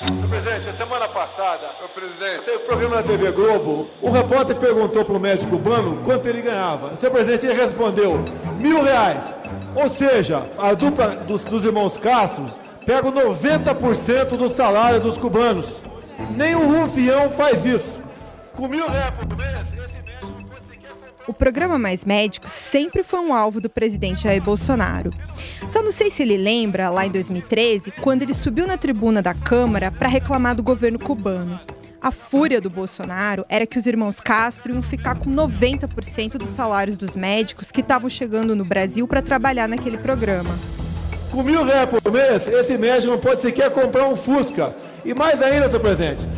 Senhor presidente, a semana passada, Ô, presidente, teve um programa na TV Globo, o repórter perguntou para o médico cubano quanto ele ganhava. Senhor presidente, ele respondeu mil reais. Ou seja, a dupla dos, dos irmãos Castros pega 90% do salário dos cubanos. Nem o Rufião faz isso. Com mil reais por mês, O programa Mais Médicos sempre foi um alvo do presidente Jair Bolsonaro. Só não sei se ele lembra, lá em 2013, quando ele subiu na tribuna da Câmara para reclamar do governo cubano. A fúria do Bolsonaro era que os irmãos Castro iam ficar com 90% dos salários dos médicos que estavam chegando no Brasil para trabalhar naquele programa. Com mil reais por mês, esse médico não pode sequer comprar um Fusca. E mais ainda, senhor presidente,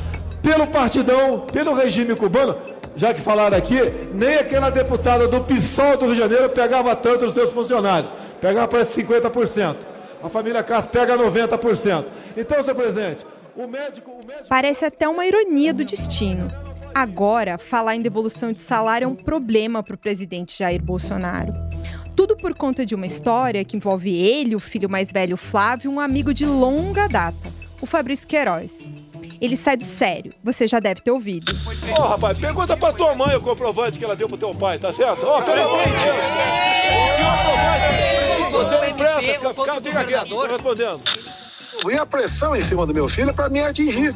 pelo partidão, pelo regime cubano, já que falaram aqui, nem aquela deputada do PSOL do Rio de Janeiro pegava tanto dos seus funcionários. Pegava parece 50%. A família Castro pega 90%. Então, senhor presidente, o médico... O médico... Parece até uma ironia do destino. Agora, falar em devolução de salário é um problema para o presidente Jair Bolsonaro. Tudo por conta de uma história que envolve ele, o filho mais velho Flávio, um amigo de longa data, o Fabrício Queiroz. Ele sai do sério, você já deve ter ouvido. Ô, rapaz, pergunta pra tua mãe o comprovante que ela deu pro teu pai, tá certo? Ó, pelo amor de Deus. O senhor comprovante. Você não presta, cara, fica quieto, tô respondendo. E a pressão em cima do meu filho é para me atingir.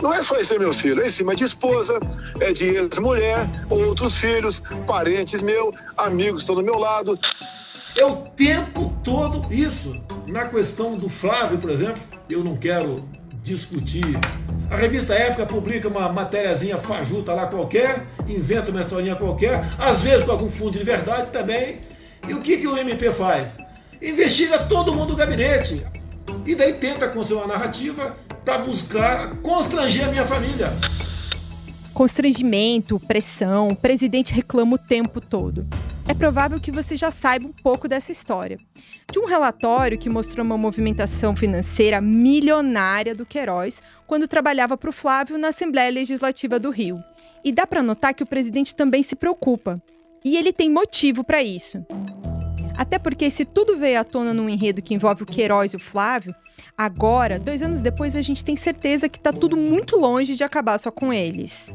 Não é só em ser meu filho, é em cima de esposa, é de ex-mulher, outros filhos, parentes meus, amigos estão do meu lado. É o tempo todo isso. Na questão do Flávio, por exemplo, eu não quero discutir. A revista Época publica uma matériazinha fajuta lá qualquer, inventa uma historinha qualquer, às vezes com algum fundo de verdade também. E o que, que o MP faz? Investiga todo mundo do gabinete. E daí tenta construir uma narrativa para buscar constranger a minha família. Constrangimento, pressão, o presidente reclama o tempo todo. É provável que você já saiba um pouco dessa história. De um relatório que mostrou uma movimentação financeira milionária do Queiroz quando trabalhava para o Flávio na Assembleia Legislativa do Rio. E dá para notar que o presidente também se preocupa. E ele tem motivo para isso. Até porque, se tudo veio à tona num enredo que envolve o Queiroz e o Flávio, agora, dois anos depois, a gente tem certeza que está tudo muito longe de acabar só com eles.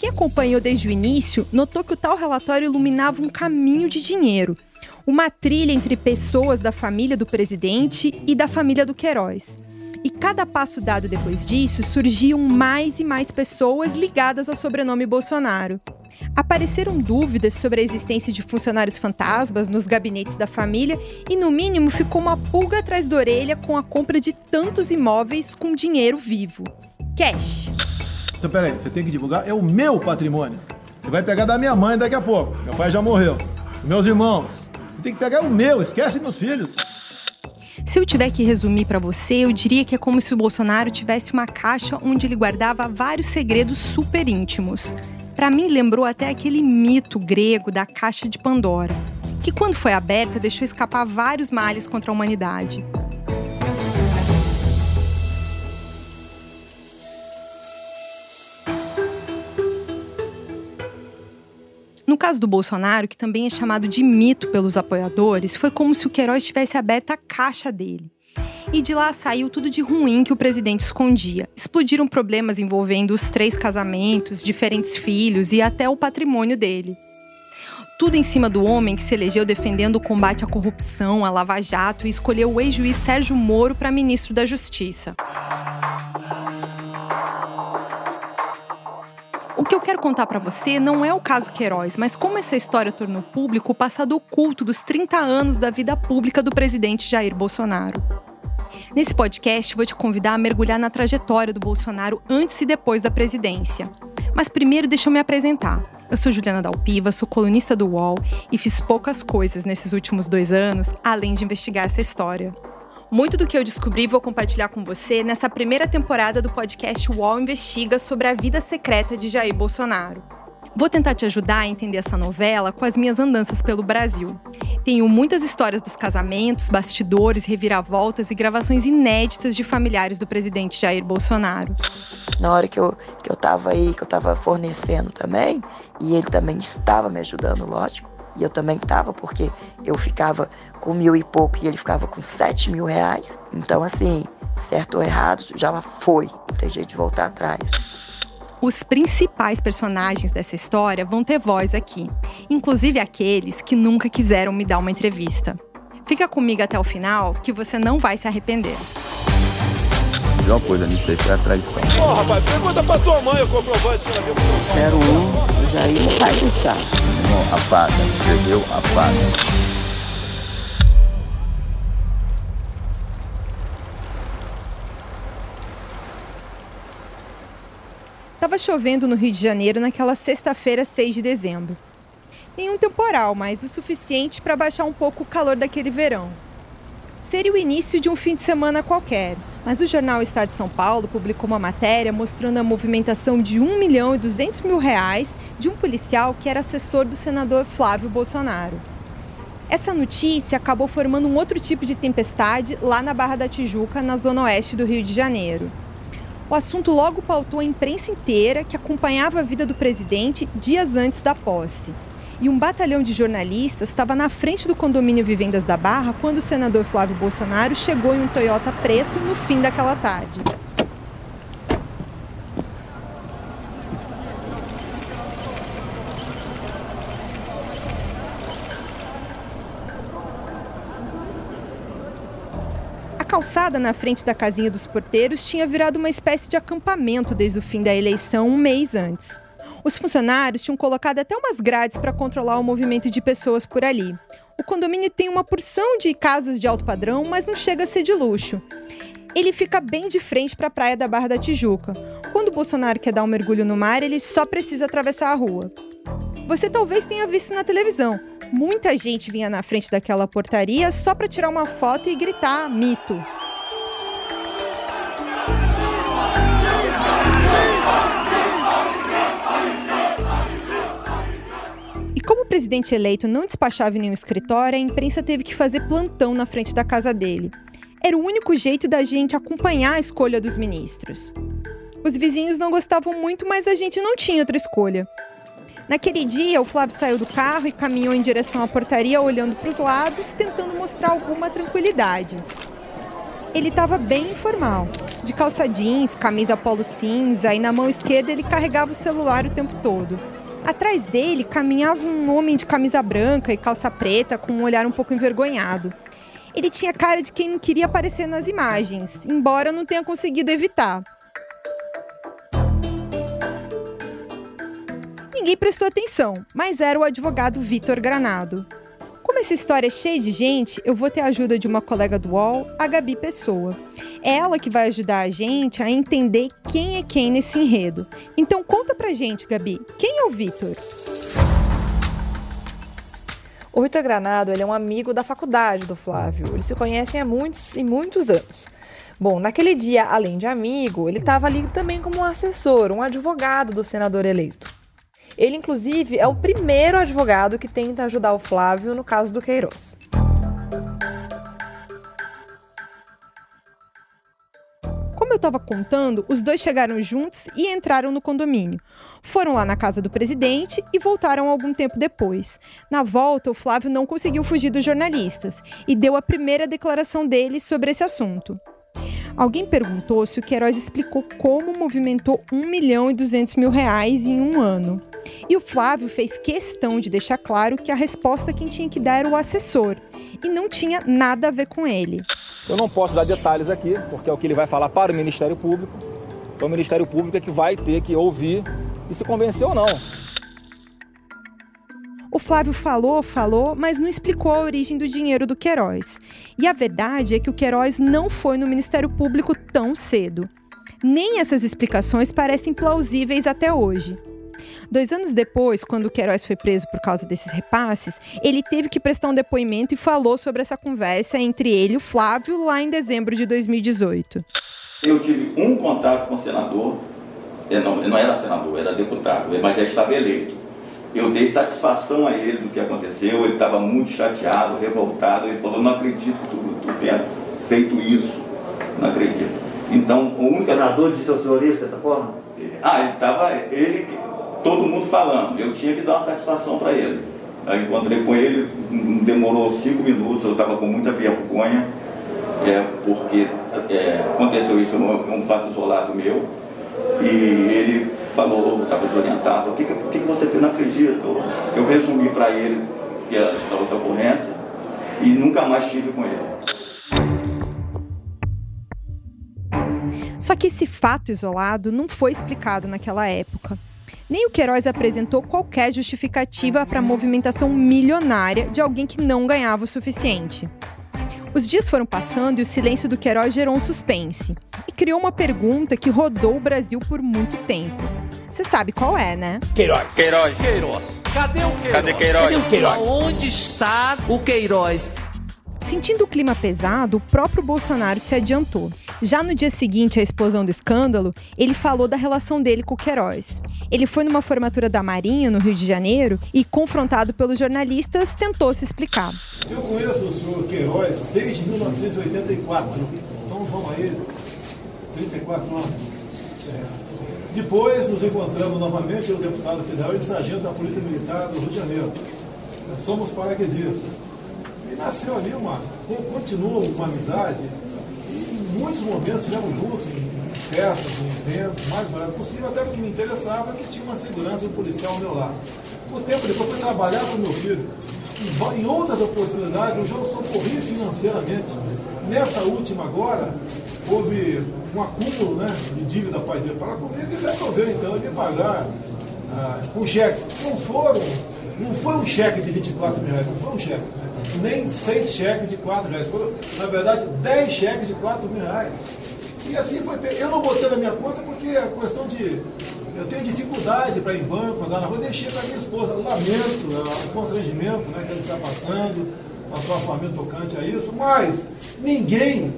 Quem acompanhou desde o início notou que o tal relatório iluminava um caminho de dinheiro, uma trilha entre pessoas da família do presidente e da família do Queiroz. E cada passo dado depois disso, surgiam mais e mais pessoas ligadas ao sobrenome Bolsonaro. Apareceram dúvidas sobre a existência de funcionários fantasmas nos gabinetes da família e, no mínimo, ficou uma pulga atrás da orelha com a compra de tantos imóveis com dinheiro vivo. Cash. Então, peraí, você tem que divulgar, é o meu patrimônio. Você vai pegar da minha mãe daqui a pouco. Meu pai já morreu. Meus irmãos. Você tem que pegar o meu, esquece meus filhos. Se eu tiver que resumir para você, eu diria que é como se o Bolsonaro tivesse uma caixa onde ele guardava vários segredos super íntimos. Para mim, lembrou até aquele mito grego da caixa de Pandora, que quando foi aberta deixou escapar vários males contra a humanidade. No caso do Bolsonaro, que também é chamado de mito pelos apoiadores, foi como se o Queiroz tivesse aberto a caixa dele. E de lá saiu tudo de ruim que o presidente escondia. Explodiram problemas envolvendo os três casamentos, diferentes filhos e até o patrimônio dele. Tudo em cima do homem que se elegeu defendendo o combate à corrupção, à Lava Jato e escolheu o ex-juiz Sérgio Moro para ministro da Justiça. O que eu quero contar para você não é o caso Queiroz, mas como essa história tornou público o passado oculto dos 30 anos da vida pública do presidente Jair Bolsonaro. Nesse podcast, vou te convidar a mergulhar na trajetória do Bolsonaro antes e depois da presidência. Mas primeiro, deixa eu me apresentar. Eu sou Juliana Dalpiva, sou colunista do UOL e fiz poucas coisas nesses últimos dois anos, além de investigar essa história. Muito do que eu descobri vou compartilhar com você nessa primeira temporada do podcast UOL Investiga sobre a vida secreta de Jair Bolsonaro. Vou tentar te ajudar a entender essa novela com as minhas andanças pelo Brasil. Tenho muitas histórias dos casamentos, bastidores, reviravoltas e gravações inéditas de familiares do presidente Jair Bolsonaro. Na hora que eu, que eu tava aí, que eu tava fornecendo também, e ele também estava me ajudando, lógico, e eu também estava, porque eu ficava com mil e pouco e ele ficava com sete mil reais. Então, assim, certo ou errado, já foi, não tem jeito de voltar atrás. Os principais personagens dessa história vão ter voz aqui, inclusive aqueles que nunca quiseram me dar uma entrevista. Fica comigo até o final que você não vai se arrepender. A pior coisa nisso aí foi a traição. Pô, rapaz, pergunta pra tua mãe o comprovante que ela deu pro teu pai. Quero um, o Jair não vai deixar. Irmão, apaga, escreveu, apaga. Estava chovendo no Rio de Janeiro naquela sexta-feira, 6 de dezembro. Nenhum temporal, mas o suficiente para baixar um pouco o calor daquele verão. Seria o início de um fim de semana qualquer, mas o jornal Estado de São Paulo publicou uma matéria mostrando a movimentação de 1 milhão e 200 mil reais de um policial que era assessor do senador Flávio Bolsonaro. Essa notícia acabou formando um outro tipo de tempestade lá na Barra da Tijuca, na zona oeste do Rio de Janeiro. O assunto logo pautou a imprensa inteira que acompanhava a vida do presidente dias antes da posse. E um batalhão de jornalistas estava na frente do condomínio Vivendas da Barra quando o senador Flávio Bolsonaro chegou em um Toyota preto no fim daquela tarde. calçada na frente da casinha dos porteiros tinha virado uma espécie de acampamento desde o fim da eleição, um mês antes. Os funcionários tinham colocado até umas grades para controlar o movimento de pessoas por ali. O condomínio tem uma porção de casas de alto padrão, mas não chega a ser de luxo. Ele fica bem de frente para a praia da Barra da Tijuca. Quando o Bolsonaro quer dar um mergulho no mar, ele só precisa atravessar a rua. Você talvez tenha visto na televisão, Muita gente vinha na frente daquela portaria só para tirar uma foto e gritar mito. Presidente eleito não despachava em nenhum escritório, a imprensa teve que fazer plantão na frente da casa dele. Era o único jeito da gente acompanhar a escolha dos ministros. Os vizinhos não gostavam muito, mas a gente não tinha outra escolha. Naquele dia, o Flávio saiu do carro e caminhou em direção à portaria, olhando para os lados, tentando mostrar alguma tranquilidade. Ele estava bem informal, de calça jeans, camisa polo cinza e na mão esquerda ele carregava o celular o tempo todo. Atrás dele caminhava um homem de camisa branca e calça preta com um olhar um pouco envergonhado. Ele tinha cara de quem não queria aparecer nas imagens, embora não tenha conseguido evitar. Ninguém prestou atenção, mas era o advogado Vitor Granado. Como essa história é cheia de gente, eu vou ter a ajuda de uma colega do UOL, a Gabi Pessoa. É ela que vai ajudar a gente a entender quem é quem nesse enredo. Então conta pra gente, Gabi, quem é o Vitor? O Vitor Granado ele é um amigo da faculdade do Flávio. Eles se conhecem há muitos e muitos anos. Bom, naquele dia, além de amigo, ele estava ali também como um assessor, um advogado do senador eleito. Ele, inclusive, é o primeiro advogado que tenta ajudar o Flávio no caso do Queiroz. Como eu estava contando, os dois chegaram juntos e entraram no condomínio. Foram lá na casa do presidente e voltaram algum tempo depois. Na volta, o Flávio não conseguiu fugir dos jornalistas e deu a primeira declaração dele sobre esse assunto. Alguém perguntou se o Queiroz explicou como movimentou 1 milhão e 200 mil reais em um ano. E o Flávio fez questão de deixar claro que a resposta quem tinha que dar era o assessor e não tinha nada a ver com ele. Eu não posso dar detalhes aqui, porque é o que ele vai falar para o Ministério Público. Então o Ministério Público é que vai ter que ouvir e se convencer ou não. O Flávio falou, falou, mas não explicou a origem do dinheiro do Queiroz. E a verdade é que o Queiroz não foi no Ministério Público tão cedo. Nem essas explicações parecem plausíveis até hoje. Dois anos depois, quando o Queiroz foi preso por causa desses repasses, ele teve que prestar um depoimento e falou sobre essa conversa entre ele e o Flávio lá em dezembro de 2018. Eu tive um contato com o senador, não, não era senador, era deputado, mas já estava eleito. Eu dei satisfação a ele do que aconteceu, ele estava muito chateado, revoltado, ele falou, não acredito que tu, tu tenha feito isso, não acredito. Então, um... O senador disse ao senhor isso dessa forma? Ah, ele estava, ele todo mundo falando, eu tinha que dar uma satisfação para ele. Aí encontrei com ele, demorou cinco minutos, eu estava com muita vergonha, é, porque é, aconteceu isso, um, um fato isolado meu, e ele falou, estava desorientado, o que, que, que você fez? Não acredito. Eu resumi para ele que era da outra ocorrência e nunca mais estive com ele. Só que esse fato isolado não foi explicado naquela época. Nem o Queiroz apresentou qualquer justificativa para a movimentação milionária de alguém que não ganhava o suficiente. Os dias foram passando e o silêncio do Queiroz gerou um suspense e criou uma pergunta que rodou o Brasil por muito tempo. Você sabe qual é, né? Queiroz. Queiroz. Queiroz. Cadê o Queiroz? Cadê Queiroz? Cadê o Queiroz? Onde está o Queiroz? Sentindo o clima pesado, o próprio Bolsonaro se adiantou. Já no dia seguinte à explosão do escândalo, ele falou da relação dele com o Queiroz. Ele foi numa formatura da Marinha, no Rio de Janeiro, e, confrontado pelos jornalistas, tentou se explicar. Eu conheço o senhor Queiroz desde 1984. Então vamos aí, 34 anos. É. Depois nos encontramos novamente, o deputado federal e sargento da Polícia Militar do Rio de Janeiro. Somos paraquedistas nasceu ali uma. continua uma amizade. E em muitos momentos estivemos juntos, em festas, em eventos, mais barato possível, até porque me interessava que tinha uma segurança um policial ao meu lado. O tempo depois fui trabalhar com meu filho. Em outras oportunidades, eu já socorri financeiramente. Nessa última agora, houve um acúmulo né, de dívida pai dele para comigo e resolveu então me pagar ah, com cheques. Não foram, não foi um cheque de 24 mil reais, não foi um cheque nem seis cheques de quatro reais. Na verdade, dez cheques de quatro mil reais. E assim foi. Eu não botei na minha conta porque a questão de. Eu tenho dificuldade para ir em banco, andar na rua, deixei para minha esposa. Lamento o constrangimento né, que ele está passando, a sua família tocante a isso, mas ninguém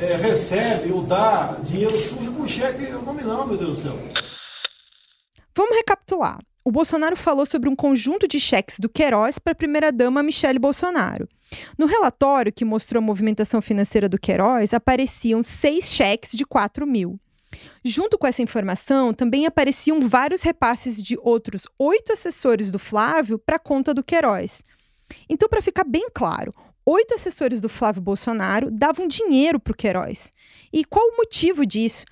é, recebe ou dá dinheiro sujo com cheque nominal, meu Deus do céu. Vamos recapitular o Bolsonaro falou sobre um conjunto de cheques do Queiroz para a primeira-dama Michele Bolsonaro. No relatório que mostrou a movimentação financeira do Queiroz, apareciam seis cheques de 4 mil. Junto com essa informação, também apareciam vários repasses de outros oito assessores do Flávio para a conta do Queiroz. Então, para ficar bem claro, oito assessores do Flávio Bolsonaro davam dinheiro para o Queiroz. E qual o motivo disso?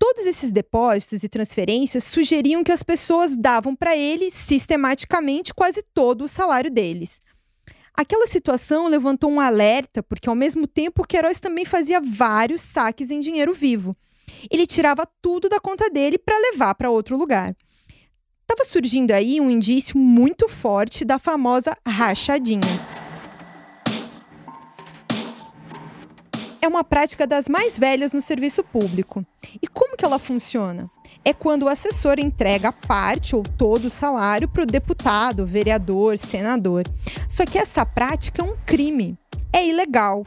Todos esses depósitos e transferências sugeriam que as pessoas davam para ele sistematicamente quase todo o salário deles. Aquela situação levantou um alerta, porque ao mesmo tempo Queiroz também fazia vários saques em dinheiro vivo. Ele tirava tudo da conta dele para levar para outro lugar. Estava surgindo aí um indício muito forte da famosa rachadinha. É uma prática das mais velhas no serviço público. E como que ela funciona? É quando o assessor entrega parte ou todo o salário para o deputado, vereador, senador. Só que essa prática é um crime, é ilegal.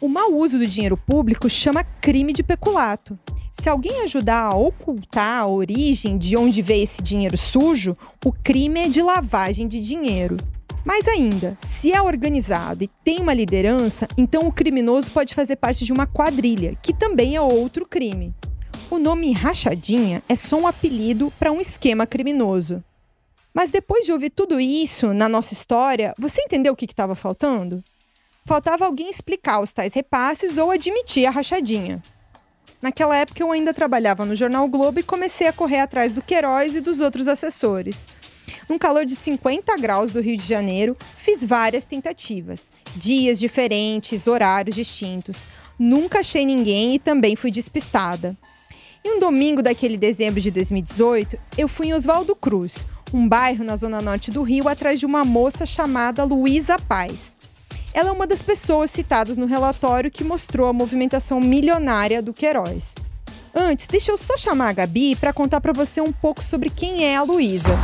O mau uso do dinheiro público chama crime de peculato. Se alguém ajudar a ocultar a origem de onde veio esse dinheiro sujo, o crime é de lavagem de dinheiro. Mais ainda, se é organizado e tem uma liderança, então o criminoso pode fazer parte de uma quadrilha, que também é outro crime. O nome rachadinha é só um apelido para um esquema criminoso. Mas depois de ouvir tudo isso na nossa história, você entendeu o que estava faltando? Faltava alguém explicar os tais repasses ou admitir a rachadinha. Naquela época eu ainda trabalhava no Jornal Globo e comecei a correr atrás do Queiroz e dos outros assessores. Num calor de 50 graus do Rio de Janeiro, fiz várias tentativas. Dias diferentes, horários distintos. Nunca achei ninguém e também fui despistada. Em um domingo daquele dezembro de 2018, eu fui em Oswaldo Cruz, um bairro na zona norte do Rio, atrás de uma moça chamada Luísa Paz. Ela é uma das pessoas citadas no relatório que mostrou a movimentação milionária do Queiroz. Antes, deixa eu só chamar a Gabi para contar para você um pouco sobre quem é a Luísa.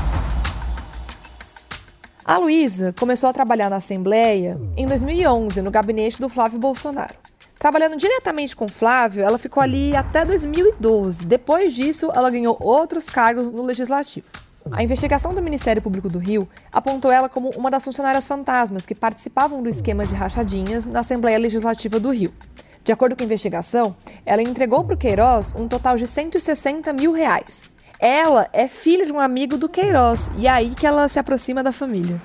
A Luísa começou a trabalhar na Assembleia em 2011, no gabinete do Flávio Bolsonaro. Trabalhando diretamente com Flávio, ela ficou ali até 2012. Depois disso, ela ganhou outros cargos no Legislativo. A investigação do Ministério Público do Rio apontou ela como uma das funcionárias fantasmas que participavam do esquema de rachadinhas na Assembleia Legislativa do Rio. De acordo com a investigação, ela entregou para o Queiroz um total de 160 mil reais. Ela é filha de um amigo do Queiroz, e é aí que ela se aproxima da família.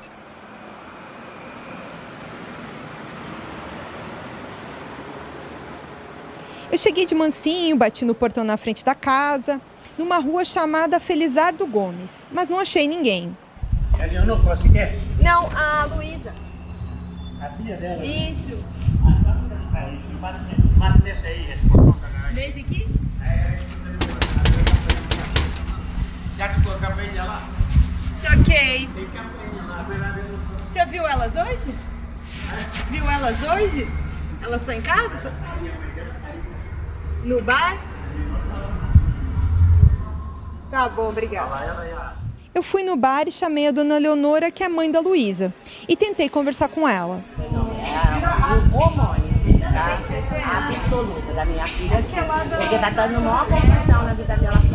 Eu cheguei de mansinho, bati no portão na frente da casa, numa rua chamada Felizardo Gomes, mas não achei ninguém. É a Leonor que você quer? Não, a Luísa. A filha dela? Isso. Ah, tá, tá, tá bate nessa aí, esse portão da garagem. Desde que? Já que foi a campanha lá? Tem no Você viu elas hoje? Viu elas hoje? Elas estão em casa? No bar? Tá bom, obrigada. Eu fui no bar e chamei a dona Leonora, que é mãe da Luísa, e tentei conversar com ela. tá? Absoluta da minha filha, sim. Porque tá dando maior confusão na vida dela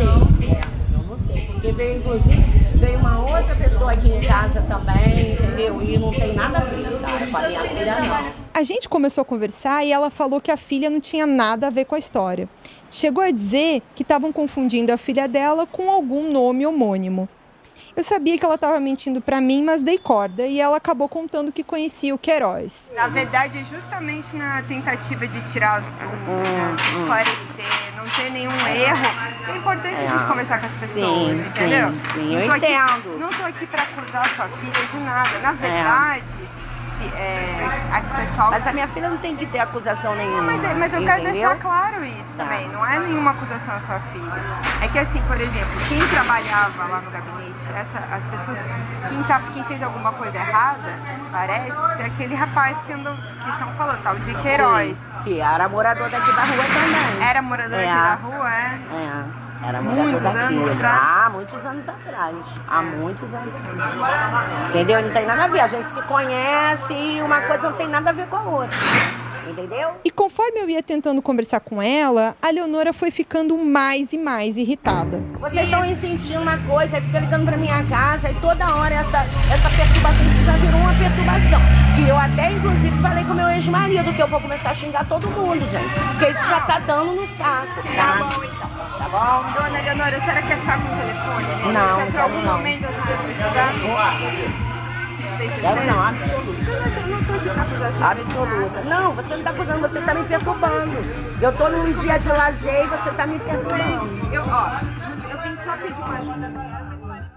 sei. Eu não sei. Porque veio, inclusive, veio uma outra pessoa aqui em casa também, entendeu? E não tem nada a ver, tá? Com a minha filha, não. A gente começou a conversar e ela falou que a filha não tinha nada a ver com a história. Chegou a dizer que estavam confundindo a filha dela com algum nome homônimo. Eu sabia que ela estava mentindo para mim, mas dei corda e ela acabou contando que conhecia o Queiroz. Na verdade, é justamente na tentativa de tirar as dúvidas, esclarecer, não ter nenhum erro. É importante a gente É. conversar com as pessoas, Sim, entendeu? sim, sim, eu Não tô aqui- entendo. não tô aqui para acusar sua filha de nada. Na verdade, se, é, a- pessoal. Mas a minha filha não tem que ter acusação nenhuma. Mas, é- mas eu quero entendeu? deixar claro isso Tá. também, não é nenhuma acusação à sua filha. É que assim, por exemplo, quem trabalhava lá no gabinete, essa, as pessoas, quem, tá, quem fez alguma coisa errada, parece ser aquele rapaz que andam, que estão falando, tal de Queiroz. Sim, que era morador daqui da rua também. Era morador É. aqui da rua, é? É, era Muitos anos atrás? Ah, muitos anos atrás. Há muitos anos atrás. Entendeu? Não tem nada a ver. A gente se conhece e uma coisa não tem nada a ver com a outra. Entendeu? E conforme eu ia tentando conversar com ela, a Leonora foi ficando mais e mais irritada. Vocês estão sentindo uma coisa, aí fica ligando pra minha casa, e toda hora essa, essa perturbação, isso já virou uma perturbação. Que eu até, inclusive, falei com meu ex-marido que eu vou começar a xingar todo mundo, gente. Porque isso já tá dando no saco, tá? Então. Bom? Dona Leonora, a senhora quer ficar com o telefone? Não, Se é pra quero algum não. momento a senhora precisar? Tem Quero certeza? não, absoluto. Então, mas eu não tô aqui pra acusar a senhora de Absoluta. nada. Não, você não tá acusando, você tá me perturbando. Eu tô num dia de lazer e você tá me perturbando. Eu, ó, eu vim só pedir uma ajuda à senhora pra esclarecer.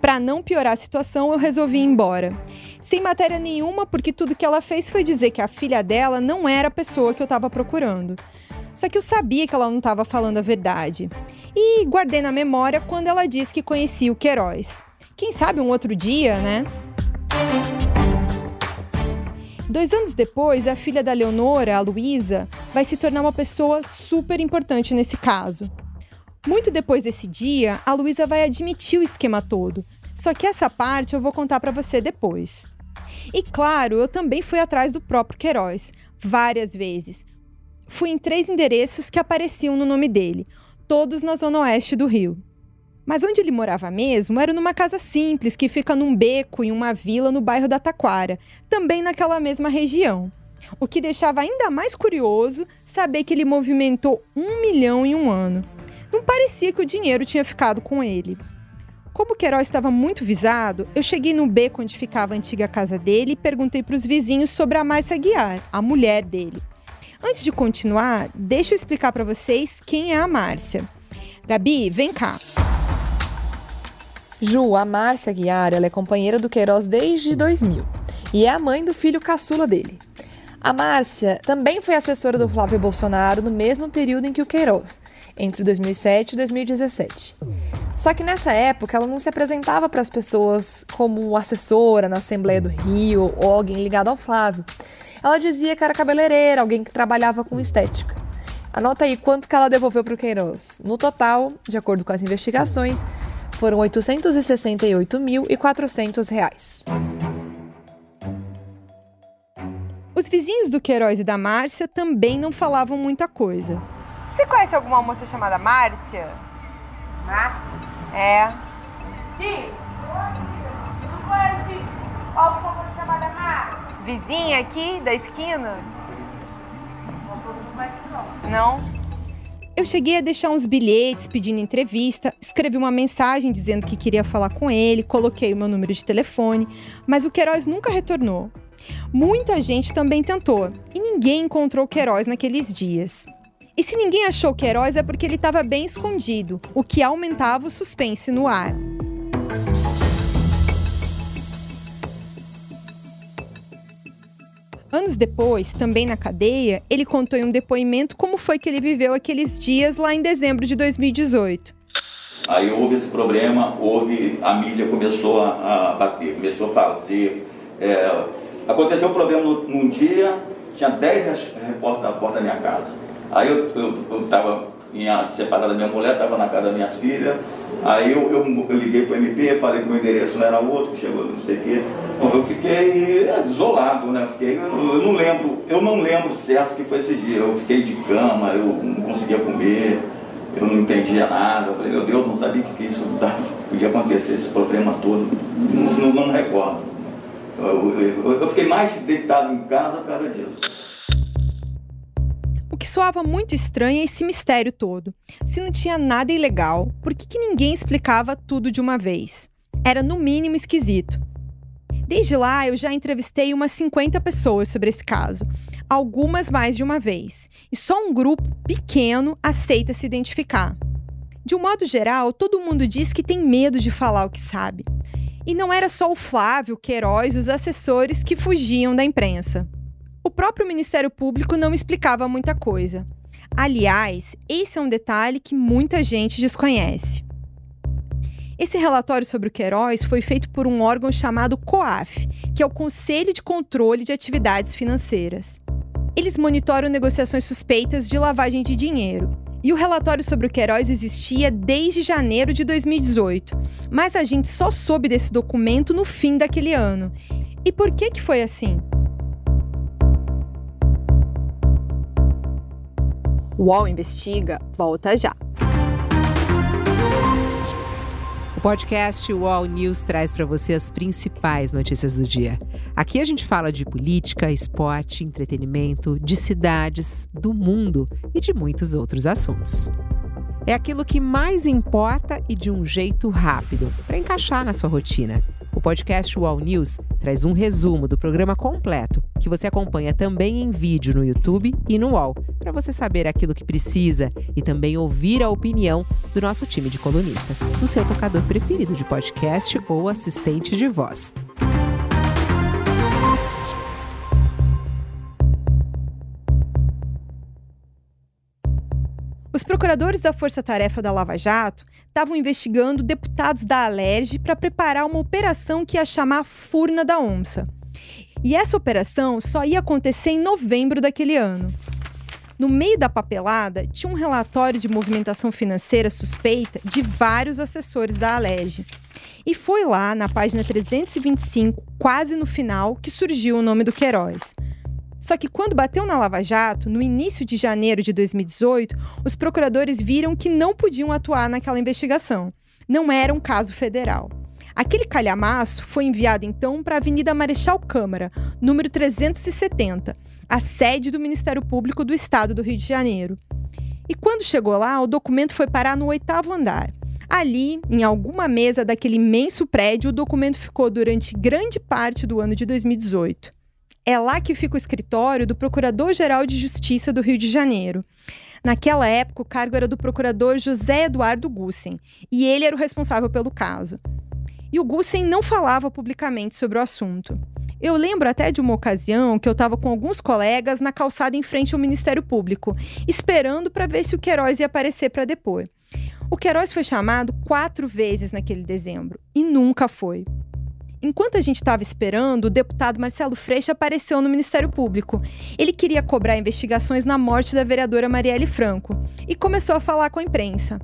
Para não piorar a situação, eu resolvi ir embora. Sem matéria nenhuma, porque tudo que ela fez foi dizer que a filha dela não era a pessoa que eu estava procurando. Só que eu sabia que ela não estava falando a verdade. E guardei na memória quando ela disse que conhecia o Queiroz. Quem sabe um outro dia, né? Dois anos depois, a filha da Leonora, a Luísa, vai se tornar uma pessoa super importante nesse caso. Muito depois desse dia, a Luísa vai admitir o esquema todo. Só que essa parte eu vou contar para você depois. E claro, eu também fui atrás do próprio Queiroz, várias vezes. Fui em três endereços que apareciam no nome dele, todos na zona oeste do Rio. Mas onde ele morava mesmo era numa casa simples que fica num beco em uma vila no bairro da Taquara, também naquela mesma região. O que deixava ainda mais curioso saber que ele movimentou um milhão em um ano. Não parecia que o dinheiro tinha ficado com ele. Como o Queiroz estava muito visado, eu cheguei no beco onde ficava a antiga casa dele e perguntei para os vizinhos sobre a Márcia Guiar, a mulher dele. Antes de continuar, deixa eu explicar para vocês quem é a Márcia. Gabi, vem cá. Ju, a Márcia Guiar, ela é companheira do Queiroz desde 2000 e é a mãe do filho caçula dele. A Márcia também foi assessora do Flávio Bolsonaro no mesmo período em que o Queiroz, entre 2007 e 2017. Só que nessa época ela não se apresentava para as pessoas como assessora na Assembleia do Rio ou alguém ligado ao Flávio. Ela dizia que era cabeleireira, alguém que trabalhava com estética. Anota aí quanto que ela devolveu para o Queiroz. No total, de acordo com as investigações, foram 868.400 reais. Os vizinhos do Queiroz e da Márcia também não falavam muita coisa. Você conhece alguma moça chamada Márcia? Márcia? É. Ti, não conhece alguma coisa chamada Márcia? Vizinha aqui da esquina? Não, não conhece não. Não? Eu cheguei a deixar uns bilhetes pedindo entrevista, escrevi uma mensagem dizendo que queria falar com ele, coloquei o meu número de telefone, mas o Queiroz nunca retornou. Muita gente também tentou e ninguém encontrou o Queiroz naqueles dias. E se ninguém achou Queiroz é porque ele estava bem escondido, o que aumentava o suspense no ar. Anos depois, também na cadeia, ele contou em um depoimento como foi que ele viveu aqueles dias lá em dezembro de 2018. Aí houve esse problema, houve, a mídia começou a, a bater, começou a fazer. É, aconteceu um problema num, dia, tinha 10 repórteres na porta da minha casa. Aí eu estava separado da minha mulher, estava na casa das minhas filhas. Aí eu, eu, eu liguei para o MP, falei que meu endereço não era outro, que chegou não sei o quê. Bom, eu fiquei é, isolado, né? Fiquei, eu, eu, não lembro, eu não lembro certo que foi esse dia. Eu fiquei de cama, eu não conseguia comer, eu não entendia nada. Eu falei, meu Deus, não sabia que, que isso podia acontecer, esse problema todo. Não, não, não recordo. Eu, eu fiquei mais deitado em casa por causa disso. Que soava muito estranho é esse mistério todo. Se não tinha nada ilegal, por que, que ninguém explicava tudo de uma vez? Era no mínimo esquisito. Desde lá, eu já entrevistei umas 50 pessoas sobre esse caso, algumas mais de uma vez, e só um grupo pequeno aceita se identificar. De um modo geral, todo mundo diz que tem medo de falar o que sabe. E não era só o Flávio, Queiroz e os assessores que fugiam da imprensa. O próprio Ministério Público não explicava muita coisa. Aliás, esse é um detalhe que muita gente desconhece. Esse relatório sobre o Queiroz foi feito por um órgão chamado COAF, que é o Conselho de Controle de Atividades Financeiras. Eles monitoram negociações suspeitas de lavagem de dinheiro. E o relatório sobre o Queiroz existia desde janeiro de 2018, mas a gente só soube desse documento no fim daquele ano. E por que que foi assim? UOL Investiga volta já. O podcast UOL News traz para você as principais notícias do dia. Aqui a gente fala de política, esporte, entretenimento, de cidades, do mundo e de muitos outros assuntos. É aquilo que mais importa e de um jeito rápido, para encaixar na sua rotina. O podcast UOL News traz um resumo do programa completo, que você acompanha também em vídeo no YouTube e no UOL, para você saber aquilo que precisa e também ouvir a opinião do nosso time de colunistas, no seu tocador preferido de podcast ou assistente de voz. Os procuradores da Força Tarefa da Lava Jato estavam investigando deputados da Alerj para preparar uma operação que ia chamar Furna da Onça. E essa operação só ia acontecer em novembro daquele ano. No meio da papelada, tinha um relatório de movimentação financeira suspeita de vários assessores da Alerj. E foi lá, na página 325, quase no final, que surgiu o nome do Queiroz. Só que quando bateu na Lava Jato, no início de janeiro de 2018, os procuradores viram que não podiam atuar naquela investigação. Não era um caso federal. Aquele calhamaço foi enviado então para a Avenida Marechal Câmara, número 370, a sede do Ministério Público do Estado do Rio de Janeiro. E quando chegou lá, o documento foi parar no oitavo andar. Ali, em alguma mesa daquele imenso prédio, o documento ficou durante grande parte do ano de 2018. É lá que fica o escritório do Procurador-Geral de Justiça do Rio de Janeiro. Naquela época, o cargo era do procurador José Eduardo Gussen, e ele era o responsável pelo caso. E o Gussen não falava publicamente sobre o assunto. Eu lembro até de uma ocasião que eu estava com alguns colegas na calçada em frente ao Ministério Público, esperando para ver se o Queiroz ia aparecer para depor. O Queiroz foi chamado quatro vezes naquele dezembro e nunca foi. Enquanto a gente estava esperando, o deputado Marcelo Freixo apareceu no Ministério Público. Ele queria cobrar investigações na morte da vereadora Marielle Franco e começou a falar com a imprensa.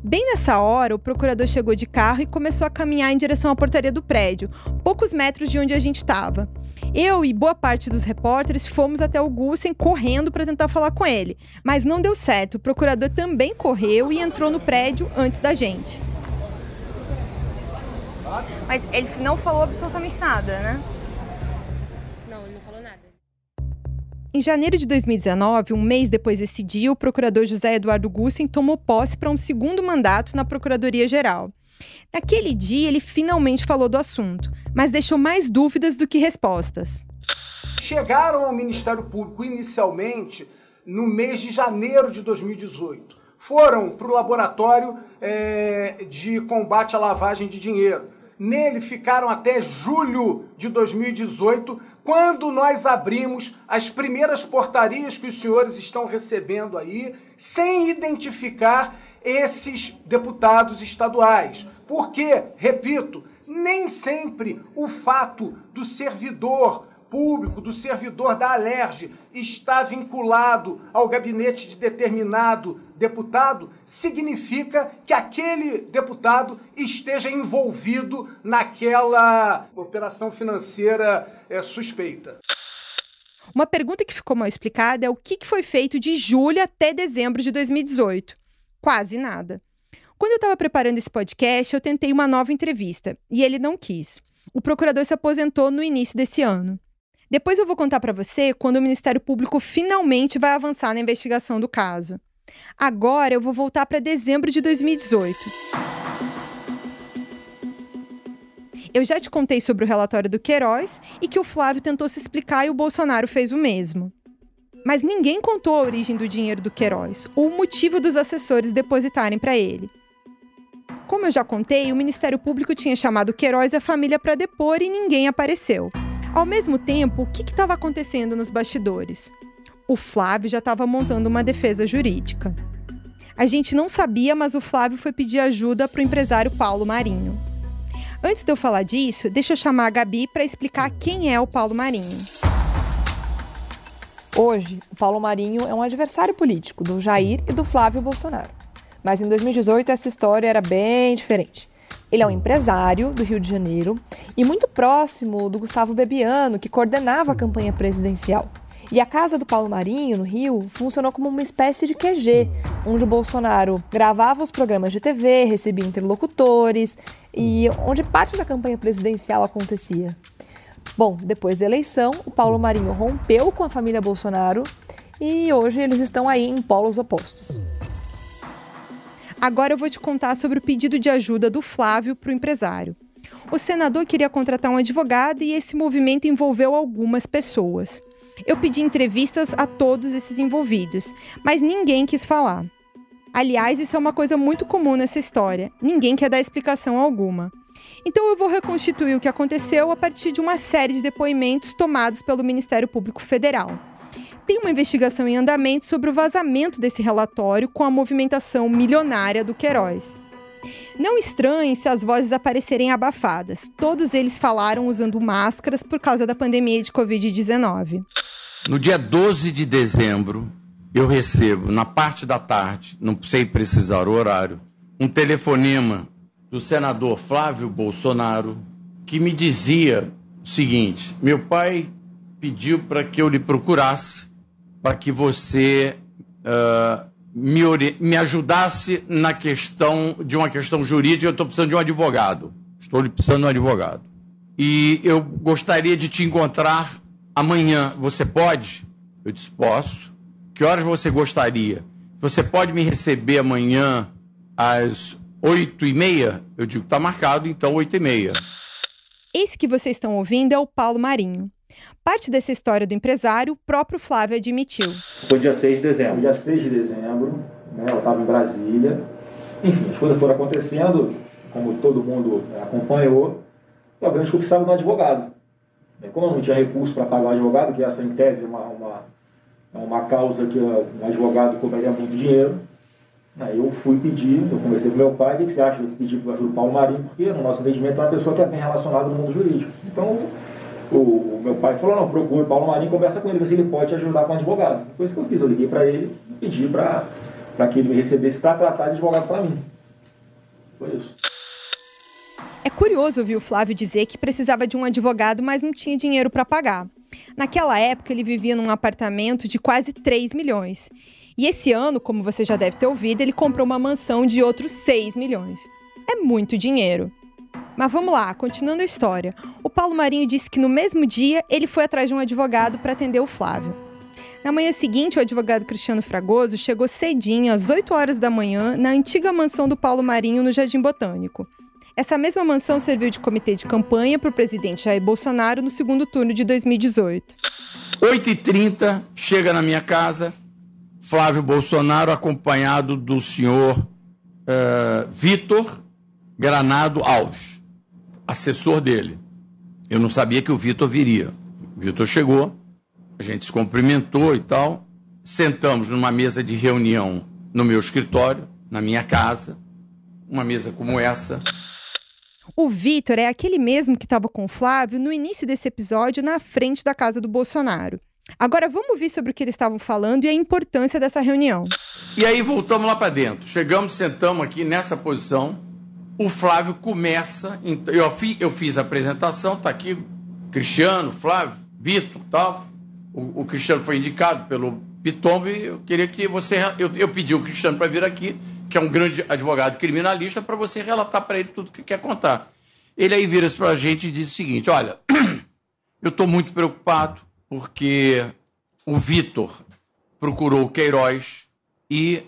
Bem nessa hora, o procurador chegou de carro e começou a caminhar em direção à portaria do prédio, poucos metros de onde a gente estava. Eu e boa parte dos repórteres fomos até o Gussen correndo para tentar falar com ele, mas não deu certo. O procurador também correu e entrou no prédio antes da gente. Mas ele não falou absolutamente nada, né? Não, ele não falou nada. Em janeiro de 2019, um mês depois desse dia, o procurador José Eduardo Gussen tomou posse para um segundo mandato na Procuradoria-Geral. Naquele dia, ele finalmente falou do assunto, mas deixou mais dúvidas do que respostas. Chegaram ao Ministério Público inicialmente no mês de janeiro de 2018. Foram para o laboratório é, de combate à lavagem de dinheiro. Nele ficaram até julho de 2018, quando nós abrimos as primeiras portarias que os senhores estão recebendo aí, sem identificar esses deputados estaduais. Porque, repito, nem sempre o fato do servidor público, do servidor da Alerj, está vinculado ao gabinete de determinado deputado, significa que aquele deputado esteja envolvido naquela operação financeira é, suspeita. Uma pergunta que ficou mal explicada é o que foi feito de julho até dezembro de 2018. Quase nada. Quando eu estava preparando esse podcast, eu tentei uma nova entrevista e ele não quis. O procurador se aposentou no início desse ano. Depois eu vou contar para você quando o Ministério Público finalmente vai avançar na investigação do caso. Agora eu vou voltar para dezembro de 2018. Eu já te contei sobre o relatório do Queiroz e que o Flávio tentou se explicar e o Bolsonaro fez o mesmo. Mas ninguém contou a origem do dinheiro do Queiroz ou o motivo dos assessores depositarem para ele. Como eu já contei, o Ministério Público tinha chamado Queiroz e a família para depor e ninguém apareceu. Ao mesmo tempo, o que estava acontecendo nos bastidores? O Flávio já estava montando uma defesa jurídica. A gente não sabia, mas o Flávio foi pedir ajuda para o empresário Paulo Marinho. Antes de eu falar disso, deixa eu chamar a Gabi para explicar quem é o Paulo Marinho. Hoje, o Paulo Marinho é um adversário político do Jair e do Flávio Bolsonaro. Mas em 2018 essa história era bem diferente. Ele é um empresário do Rio de Janeiro e muito próximo do Gustavo Bebiano, que coordenava a campanha presidencial. E a casa do Paulo Marinho, no Rio, funcionou como uma espécie de QG, onde o Bolsonaro gravava os programas de TV, recebia interlocutores e onde parte da campanha presidencial acontecia. Bom, depois da eleição, o Paulo Marinho rompeu com a família Bolsonaro e hoje eles estão aí em polos opostos. Agora eu vou te contar sobre o pedido de ajuda do Flávio para o empresário. O senador queria contratar um advogado e esse movimento envolveu algumas pessoas. Eu pedi entrevistas a todos esses envolvidos, mas ninguém quis falar. Aliás, isso é uma coisa muito comum nessa história. Ninguém quer dar explicação alguma. Então eu vou reconstituir o que aconteceu a partir de uma série de depoimentos tomados pelo Ministério Público Federal. Tem uma investigação em andamento sobre o vazamento desse relatório com a movimentação milionária do Queiroz. Não estranhe se as vozes aparecerem abafadas. Todos eles falaram usando máscaras por causa da pandemia de Covid-19. No dia 12 de dezembro, eu recebo, na parte da tarde, não sei precisar o horário, um telefonema do senador Flávio Bolsonaro que me dizia o seguinte: meu pai pediu para que eu lhe procurasse para que você uh, me, me ajudasse na questão de uma questão jurídica, eu estou precisando de um advogado. Estou precisando de um advogado. E eu gostaria de te encontrar amanhã. Você pode? Eu disse: posso. Que horas você gostaria? Você pode me receber amanhã às oito e meia? Eu digo: está marcado, então oito e meia. Esse que vocês estão ouvindo é o Paulo Marinho. Parte dessa história do empresário, o próprio Flávio admitiu. Foi dia 6 de dezembro. Dia 6 de dezembro, né, eu estava em Brasília. Enfim, as coisas foram acontecendo, como todo mundo é, acompanhou. E, obviamente, que eu precisava de um advogado. Como eu não tinha recurso para pagar um advogado, que essa, em tese, é uma, uma, uma causa que um advogado cobraria muito dinheiro, Aí eu fui pedir, eu conversei com meu pai, o que você acha de pedir para o Paulo Marinho, porque no nosso entendimento é uma pessoa que é bem relacionada no mundo jurídico. Então, o, o, meu pai falou, não, procure o Paulo Marinho, conversa com ele, ver se ele pode te ajudar com um advogado. Foi isso que eu fiz, eu liguei para ele e pedi para que ele me recebesse para tratar de advogado para mim. Foi isso. É curioso ouvir o Flávio dizer que precisava de um advogado, mas não tinha dinheiro para pagar. Naquela época, ele vivia num apartamento de quase 3 milhões. E esse ano, como você já deve ter ouvido, ele comprou uma mansão de outros 6 milhões. É muito dinheiro. Mas vamos lá, continuando a história. O Paulo Marinho disse que no mesmo dia ele foi atrás de um advogado para atender o Flávio. Na manhã seguinte, o advogado Cristiano Fragoso chegou cedinho, às 8 horas da manhã, na antiga mansão do Paulo Marinho, no Jardim Botânico. Essa mesma mansão serviu de comitê de campanha para o presidente Jair Bolsonaro no segundo turno de 2018. 8h30, chega na minha casa, Flávio Bolsonaro, acompanhado do senhor uh, Vitor Granado Alves, assessor dele. Eu não sabia que o Vitor viria. O Vitor chegou, a gente se cumprimentou e tal. Sentamos numa mesa de reunião no meu escritório, na minha casa, uma mesa como essa. O Vitor é aquele mesmo que estava com o Flávio no início desse episódio na frente da casa do Bolsonaro. Agora vamos ouvir sobre o que eles estavam falando e a importância dessa reunião. E aí voltamos lá para dentro. Chegamos, sentamos aqui nessa posição. O Flávio começa. Eu, eu fiz a apresentação, está aqui Cristiano, Flávio, Vitor tal. O, o, Cristiano foi indicado pelo Pitombo e eu queria que você. Eu, eu pedi o Cristiano para vir aqui, que é um grande advogado criminalista, para você relatar para ele tudo que quer contar. Ele aí vira para a gente e diz o seguinte: olha, eu estou muito preocupado porque o Vitor procurou o Queiroz e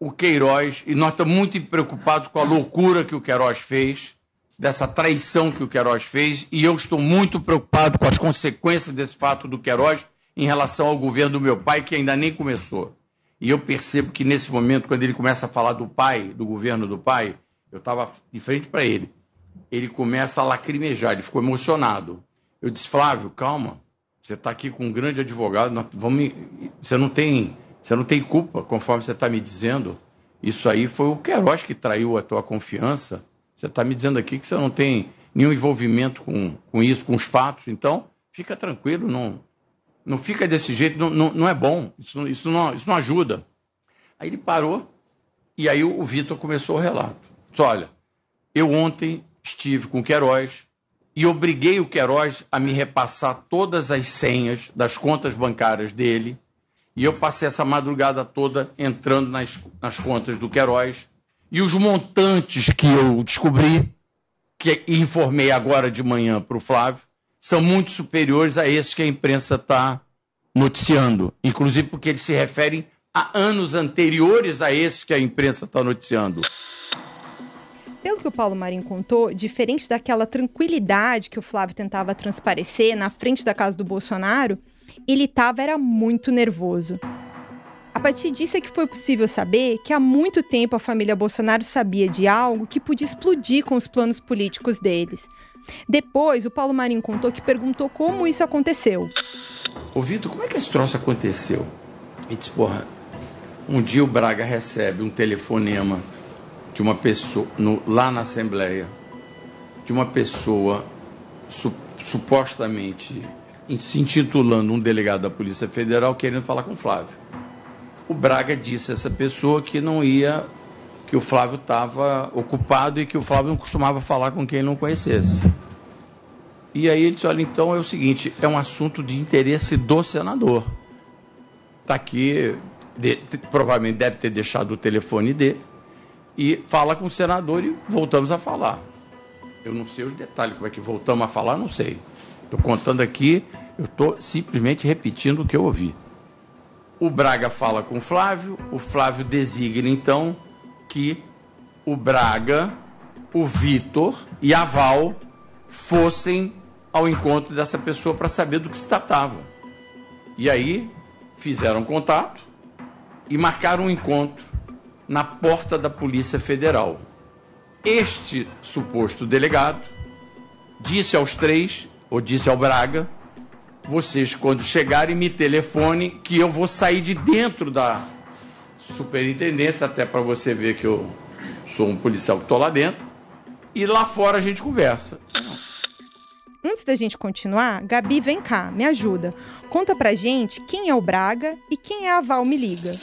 o Queiroz, e nós estamos muito preocupados com a loucura que o Queiroz fez, dessa traição que o Queiroz fez, e eu estou muito preocupado com as consequências desse fato do Queiroz em relação ao governo do meu pai, que ainda nem começou. E eu percebo que nesse momento, quando ele começa a falar do pai, do governo do pai, eu estava de frente para ele. Ele começa a lacrimejar, ele ficou emocionado. Eu disse, Flávio, calma, você está aqui com um grande advogado, vamos, você não tem, você não tem culpa, conforme você está me dizendo. Isso aí foi o Queiroz que traiu a tua confiança. Você está me dizendo aqui que você não tem nenhum envolvimento com, com isso, com os fatos. Então, fica tranquilo, não, não fica desse jeito, não, não, não é bom, isso, isso, não, isso não ajuda. Aí ele parou e aí o, Vitor começou o relato. Disse, olha, eu ontem estive com o Queiroz, e obriguei o Queiroz a me repassar todas as senhas das contas bancárias dele. E eu passei essa madrugada toda entrando nas, nas contas do Queiroz. E os montantes que eu descobri, que informei agora de manhã para o Flávio, são muito superiores a esses que a imprensa está noticiando. Inclusive porque eles se referem a anos anteriores a esses que a imprensa está noticiando. Pelo que o Paulo Marinho contou, diferente daquela tranquilidade que o Flávio tentava transparecer na frente da casa do Bolsonaro, ele estava era muito nervoso. A partir disso é que foi possível saber que há muito tempo a família Bolsonaro sabia de algo que podia explodir com os planos políticos deles. Depois, o Paulo Marinho contou que perguntou como isso aconteceu. Ô Vitor, como é que esse troço aconteceu? E disse, porra, um dia o Braga recebe um telefonema de uma pessoa, no, lá na Assembleia, de uma pessoa su, supostamente se intitulando um delegado da Polícia Federal querendo falar com o Flávio. O Braga disse a essa pessoa que não ia, que o Flávio estava ocupado e que o Flávio não costumava falar com quem não conhecesse. E aí ele disse: olha, então é o seguinte, é um assunto de interesse do senador. Está aqui, de, provavelmente deve ter deixado o telefone dele e fala com o senador e voltamos a falar. Eu não sei os detalhes, como é que voltamos a falar, não sei. Estou contando aqui, eu estou simplesmente repetindo o que eu ouvi. O Braga fala com o Flávio, o Flávio designa então que o Braga, o Vitor e a Val fossem ao encontro dessa pessoa para saber do que se tratava. E aí fizeram contato e marcaram um encontro na porta da Polícia Federal. Este suposto delegado disse aos três, ou disse ao Braga, vocês, quando chegarem, me telefone que eu vou sair de dentro da superintendência, até para você ver que eu sou um policial que estou lá dentro, e lá fora a gente conversa. Antes da gente continuar, Gabi, vem cá, me ajuda. Conta pra gente quem é o Braga e quem é a Val Me Liga.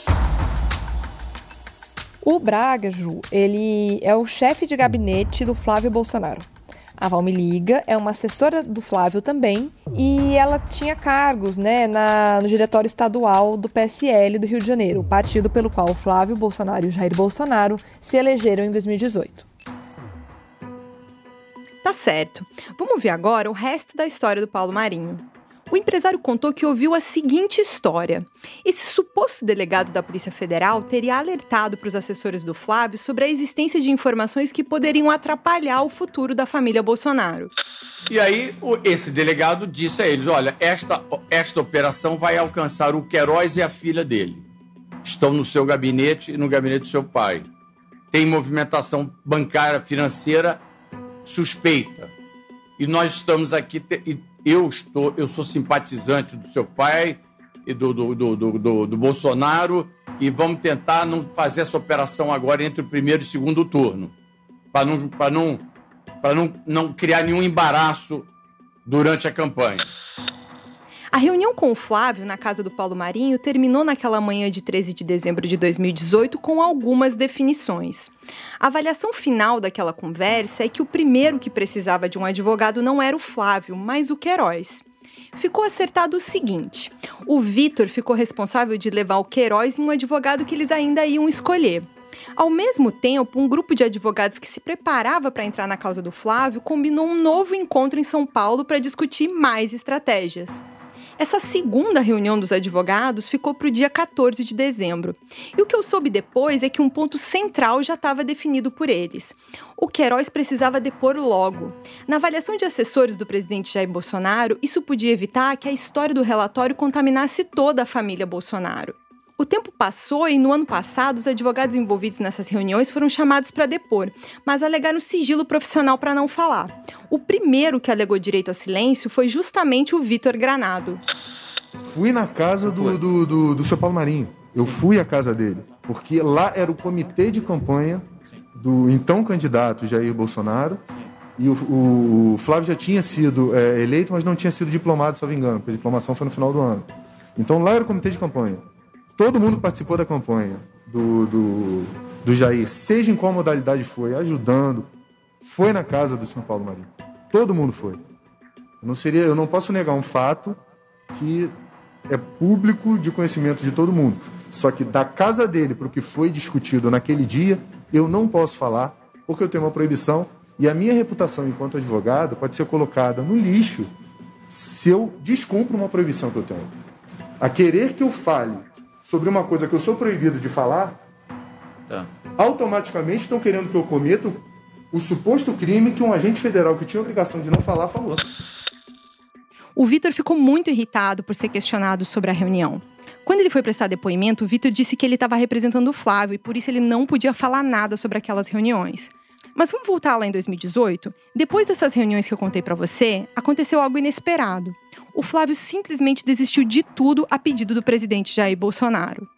O Braga, Ju, ele é o chefe de gabinete do Flávio Bolsonaro. A Valme Liga é uma assessora do Flávio também e ela tinha cargos né, na, no diretório estadual do PSL do Rio de Janeiro, partido pelo qual Flávio Bolsonaro e Jair Bolsonaro se elegeram em 2018. Tá certo. Vamos ver agora o resto da história do Paulo Marinho. O empresário contou que ouviu a seguinte história: esse suposto delegado da Polícia Federal teria alertado para os assessores do Flávio sobre a existência de informações que poderiam atrapalhar o futuro da família Bolsonaro. E aí, esse delegado disse a eles: olha, esta, esta operação vai alcançar o Queiroz e a filha dele. Estão no seu gabinete e no gabinete do seu pai. Tem movimentação bancária, financeira suspeita. E nós estamos aqui, eu estou, eu sou simpatizante do seu pai e do, do, do, do, do Bolsonaro e vamos tentar não fazer essa operação agora entre o primeiro e o segundo turno, para não, não, não, não criar nenhum embaraço durante a campanha. A reunião com o Flávio na casa do Paulo Marinho terminou naquela manhã de 13 de dezembro de 2018 com algumas definições. A avaliação final daquela conversa é que o primeiro que precisava de um advogado não era o Flávio, mas o Queiroz. Ficou acertado o seguinte: o Vitor ficou responsável de levar o Queiroz e um advogado que eles ainda iam escolher. Ao mesmo tempo, um grupo de advogados que se preparava para entrar na causa do Flávio combinou um novo encontro em São Paulo para discutir mais estratégias. Essa segunda reunião dos advogados ficou para o dia 14 de dezembro. E o que eu soube depois é que um ponto central já estava definido por eles. O Queiroz precisava depor logo. Na avaliação de assessores do presidente Jair Bolsonaro, isso podia evitar que a história do relatório contaminasse toda a família Bolsonaro. O tempo passou e no ano passado os advogados envolvidos nessas reuniões foram chamados para depor, mas alegaram sigilo profissional para não falar. O primeiro que alegou direito ao silêncio foi justamente o Vitor Granado. Fui na casa do, do, do, do seu Paulo Marinho. Eu fui à casa dele, porque lá era o comitê de campanha do então candidato Jair Bolsonaro. E o, o, o Flávio já tinha sido é, eleito, mas não tinha sido diplomado, se não me engano, porque a diplomação foi no final do ano. Então lá era o comitê de campanha todo mundo participou da campanha do, do, do Jair, seja em qual modalidade foi, ajudando, foi na casa do São Paulo Marinho. Todo mundo foi. Não, seria, eu não posso negar um fato que é público de conhecimento de todo mundo. Só que da casa dele para o que foi discutido naquele dia, eu não posso falar, porque eu tenho uma proibição e a minha reputação enquanto advogado pode ser colocada no lixo se eu descumpro uma proibição que eu tenho. A querer que eu fale sobre uma coisa que eu sou proibido de falar, tá. automaticamente estão querendo que eu cometa o suposto crime que um agente federal que tinha obrigação de não falar falou. O Vitor ficou muito irritado por ser questionado sobre a reunião. Quando ele foi prestar depoimento, o Vitor disse que ele estava representando o Flávio e por isso ele não podia falar nada sobre aquelas reuniões. Mas vamos voltar lá em 2018? Depois dessas reuniões que eu contei para você, aconteceu algo inesperado o Flávio simplesmente desistiu de tudo a pedido do presidente Jair Bolsonaro.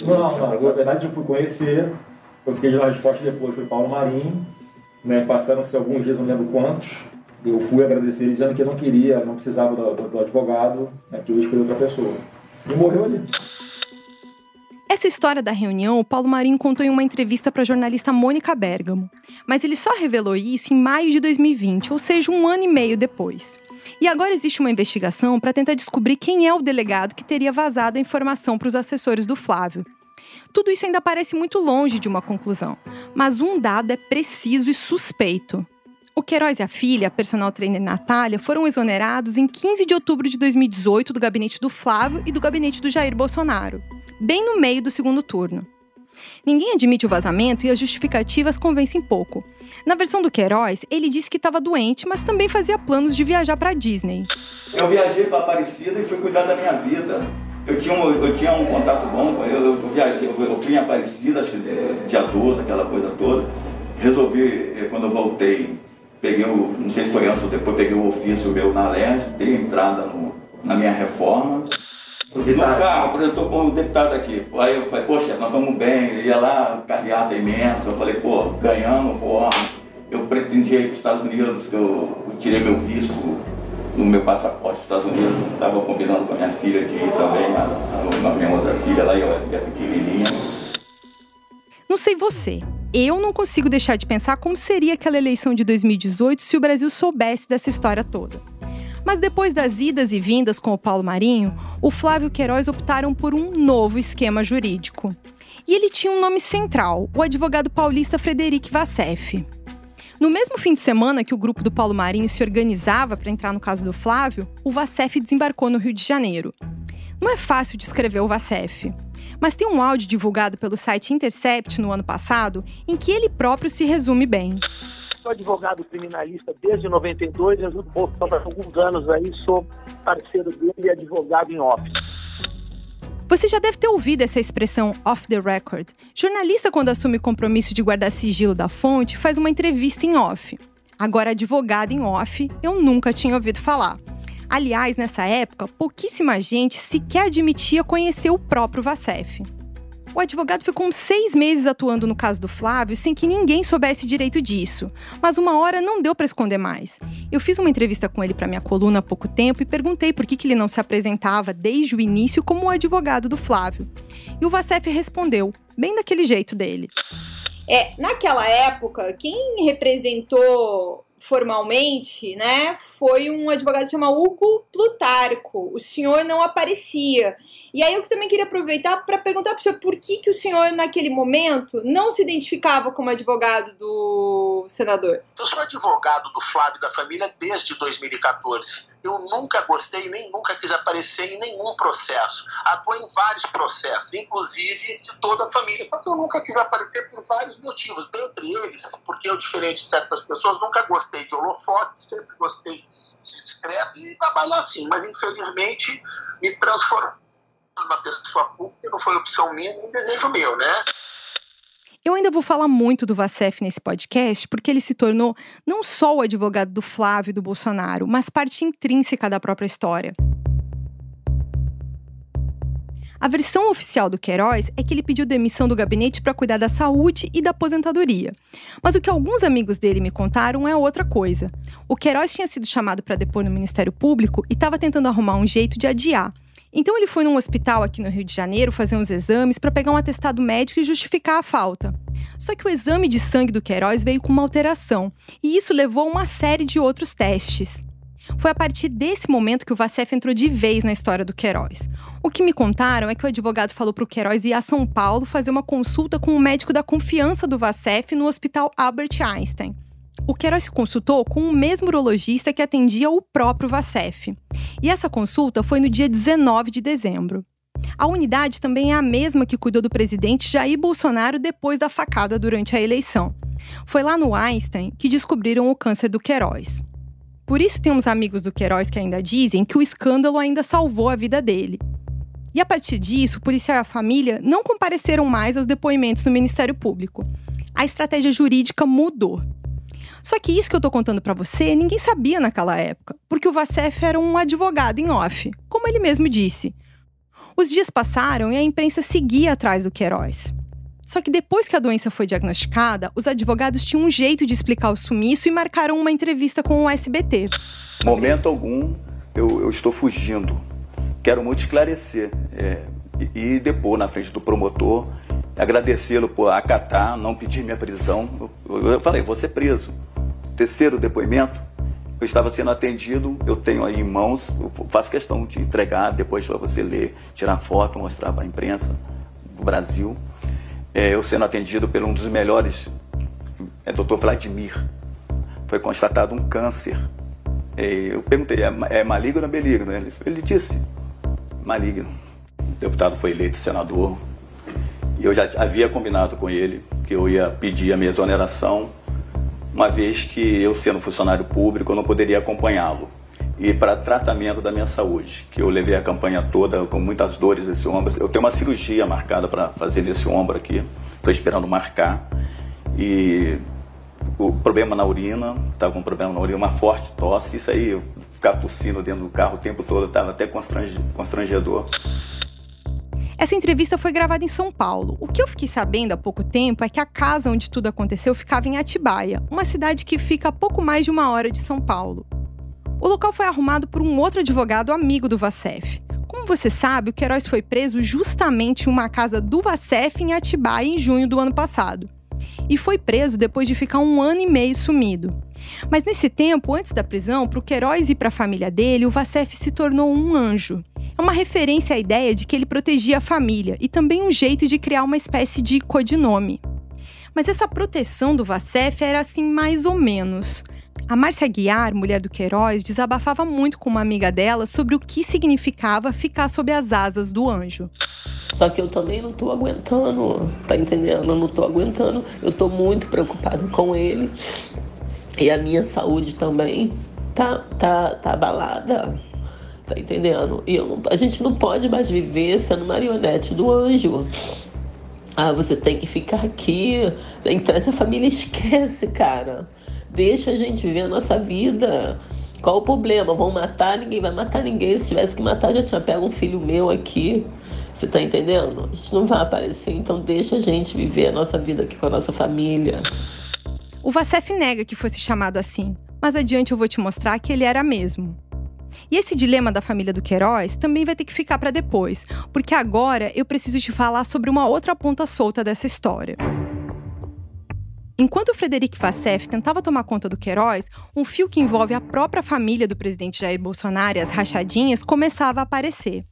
Não, não, na verdade eu fui conhecer, eu fiquei de uma resposta depois, foi Paulo Marinho, né, passaram-se alguns dias, não lembro quantos, eu fui agradecer dizendo que eu não queria, não precisava do, do, do advogado, né, que eu escolhi outra pessoa. E morreu ali. Essa história da reunião, o Paulo Marinho contou em uma entrevista para a jornalista Mônica Bergamo. Mas ele só revelou isso em maio de 2020, ou seja, um ano e meio depois. E agora existe uma investigação para tentar descobrir quem é o delegado que teria vazado a informação para os assessores do Flávio. Tudo isso ainda parece muito longe de uma conclusão, mas um dado é preciso e suspeito. O Queiroz e a filha, a personal trainer Natália, foram exonerados em 15 de outubro de 2018 do gabinete do Flávio e do gabinete do Jair Bolsonaro, bem no meio do segundo turno. Ninguém admite o vazamento e as justificativas convencem pouco. Na versão do Queiroz, ele disse que estava doente, mas também fazia planos de viajar para Disney. Eu viajei para Aparecida e fui cuidar da minha vida. Eu tinha um, eu tinha um contato bom, eu, eu, viajei, eu fui em Aparecida, acho que é, dia 12, aquela coisa toda. Resolvi, eh, quando eu voltei, peguei o, não sei se foi antes ou depois, peguei o ofício meu na LERJ, dei entrada no, na minha reforma. No carro, por exemplo, eu tô com o deputado aqui. Aí eu falei, poxa, nós estamos bem. Ele ia lá, carreata imensa. Eu falei, pô, ganhamos, vou. Eu pretendia ir para os Estados Unidos, que eu, eu tirei meu visto no meu passaporte dos Estados Unidos. Estava combinando com a minha filha de ir também, a, a, a minha outra filha lá, eu é pequenininha. Não sei você, eu não consigo deixar de pensar como seria aquela eleição de 2018 se o Brasil soubesse dessa história toda. Mas depois das idas e vindas com o Paulo Marinho, o Flávio Queiroz optaram por um novo esquema jurídico. E ele tinha um nome central, o advogado paulista Frederic Vassef. No mesmo fim de semana que o grupo do Paulo Marinho se organizava para entrar no caso do Flávio, o Vacef desembarcou no Rio de Janeiro. Não é fácil descrever o Vacef, mas tem um áudio divulgado pelo site Intercept no ano passado em que ele próprio se resume bem. Sou advogado criminalista desde 92, ajudo o há alguns anos aí, sou parceiro dele e advogado em off. Você já deve ter ouvido essa expressão off the record. Jornalista, quando assume o compromisso de guardar sigilo da fonte, faz uma entrevista em off. Agora, advogado em off, eu nunca tinha ouvido falar. Aliás, nessa época, pouquíssima gente sequer admitia conhecer o próprio Vacef. O advogado ficou uns seis meses atuando no caso do Flávio sem que ninguém soubesse direito disso. Mas uma hora não deu para esconder mais. Eu fiz uma entrevista com ele para minha coluna há pouco tempo e perguntei por que, que ele não se apresentava desde o início como o advogado do Flávio. E o Vacef respondeu, bem daquele jeito dele. É, naquela época, quem representou formalmente, né, foi um advogado chamado Hugo Plutarco. O senhor não aparecia. E aí eu também queria aproveitar para perguntar para o senhor por que, que o senhor, naquele momento, não se identificava como advogado do senador. Eu sou advogado do Flávio da família desde 2014. Eu nunca gostei nem nunca quis aparecer em nenhum processo. Atuei em vários processos, inclusive de toda a família. Só que eu nunca quis aparecer por vários motivos. Dentre eles, porque eu, diferente de certas pessoas, nunca gostei de holofote, sempre gostei de ser discreto e trabalhar assim. Mas, infelizmente, me transformei numa pessoa pública não foi opção minha nem desejo meu, né? Eu ainda vou falar muito do Vacef nesse podcast, porque ele se tornou não só o advogado do Flávio e do Bolsonaro, mas parte intrínseca da própria história. A versão oficial do Queiroz é que ele pediu demissão do gabinete para cuidar da saúde e da aposentadoria. Mas o que alguns amigos dele me contaram é outra coisa. O Queiroz tinha sido chamado para depor no Ministério Público e estava tentando arrumar um jeito de adiar. Então ele foi num hospital aqui no Rio de Janeiro fazer uns exames para pegar um atestado médico e justificar a falta. Só que o exame de sangue do Queiroz veio com uma alteração, e isso levou a uma série de outros testes. Foi a partir desse momento que o Vacef entrou de vez na história do Queiroz. O que me contaram é que o advogado falou para o Queiroz ir a São Paulo fazer uma consulta com um médico da confiança do Vacef no Hospital Albert Einstein. O Queiroz se consultou com o mesmo urologista que atendia o próprio Vacef. E essa consulta foi no dia 19 de dezembro. A unidade também é a mesma que cuidou do presidente Jair Bolsonaro depois da facada durante a eleição. Foi lá no Einstein que descobriram o câncer do Queiroz. Por isso tem uns amigos do Queiroz que ainda dizem que o escândalo ainda salvou a vida dele. E a partir disso, o policial e a família não compareceram mais aos depoimentos no Ministério Público. A estratégia jurídica mudou. Só que isso que eu tô contando para você, ninguém sabia naquela época, porque o Vacef era um advogado em off, como ele mesmo disse. Os dias passaram e a imprensa seguia atrás do Queiroz. Só que depois que a doença foi diagnosticada, os advogados tinham um jeito de explicar o sumiço e marcaram uma entrevista com o SBT. Momento algum eu, eu estou fugindo. Quero muito esclarecer é, e, e depor na frente do promotor, agradecê-lo por acatar, não pedir minha prisão. Eu, eu falei, vou ser preso. Terceiro depoimento, eu estava sendo atendido, eu tenho aí em mãos, faço questão de entregar depois para você ler, tirar foto, mostrar para a imprensa do Brasil é, eu sendo atendido por um dos melhores, é Dr. Vladimir. Foi constatado um câncer. É, eu perguntei, é, é maligno ou benigno? Ele, ele disse, maligno. O deputado foi eleito senador e eu já havia combinado com ele que eu ia pedir a minha exoneração, uma vez que eu, sendo funcionário público, não poderia acompanhá-lo e para tratamento da minha saúde, que eu levei a campanha toda com muitas dores nesse ombro. Eu tenho uma cirurgia marcada para fazer nesse ombro aqui, estou esperando marcar. E o problema na urina, estava com um problema na urina, uma forte tosse, isso aí, ficar tossindo dentro do carro o tempo todo, estava até constrangedor. Essa entrevista foi gravada em São Paulo. O que eu fiquei sabendo há pouco tempo é que a casa onde tudo aconteceu ficava em Atibaia, uma cidade que fica a pouco mais de uma hora de São Paulo. O local foi arrumado por um outro advogado amigo do Vacef. Como você sabe, o Queiroz foi preso justamente em uma casa do Vacef em Atibaia em junho do ano passado. E foi preso depois de ficar um ano e meio sumido. Mas nesse tempo, antes da prisão, para o Queiroz e para a família dele, o Vacef se tornou um anjo. É uma referência à ideia de que ele protegia a família e também um jeito de criar uma espécie de codinome. Mas essa proteção do Vacef era assim mais ou menos. A Márcia Guiar, mulher do Queiroz, desabafava muito com uma amiga dela sobre o que significava ficar sob as asas do anjo. Só que eu também não tô aguentando, tá entendendo? Eu não tô aguentando. Eu tô muito preocupada com ele. E a minha saúde também tá, tá, tá abalada. Tá entendendo? E não, a gente não pode mais viver sendo marionete do anjo. Ah, você tem que ficar aqui. Então essa família esquece, cara. Deixa a gente viver a nossa vida. Qual o problema? Vão matar? Ninguém vai matar ninguém. Se tivesse que matar, já tinha pego um filho meu aqui. Você tá entendendo? A gente não vai aparecer, então deixa a gente viver a nossa vida aqui com a nossa família. O Vacef nega que fosse chamado assim, mas adiante eu vou te mostrar que ele era mesmo. E esse dilema da família do Queiroz também vai ter que ficar para depois, porque agora eu preciso te falar sobre uma outra ponta solta dessa história. Enquanto Frederic Vassef tentava tomar conta do Queiroz, um fio que envolve a própria família do presidente Jair Bolsonaro e as rachadinhas começava a aparecer.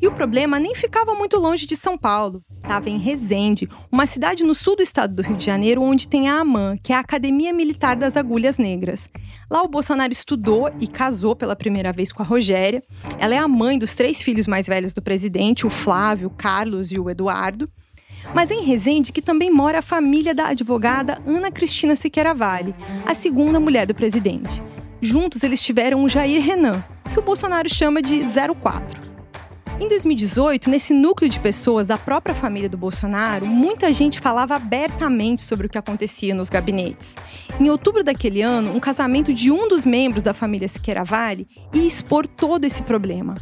E o problema nem ficava muito longe de São Paulo. Estava em Resende, uma cidade no sul do estado do Rio de Janeiro, onde tem a AMAN, que é a Academia Militar das Agulhas Negras. Lá o Bolsonaro estudou e casou pela primeira vez com a Rogéria. Ela é a mãe dos três filhos mais velhos do presidente, o Flávio, o Carlos e o Eduardo. Mas é em Resende que também mora a família da advogada Ana Cristina Siqueira Vale, a segunda mulher do presidente. Juntos eles tiveram o Jair Renan, que o Bolsonaro chama de 04. Em 2018, nesse núcleo de pessoas da própria família do Bolsonaro, muita gente falava abertamente sobre o que acontecia nos gabinetes. Em outubro daquele ano, um casamento de um dos membros da família Siqueira Vale ia expor todo esse problema.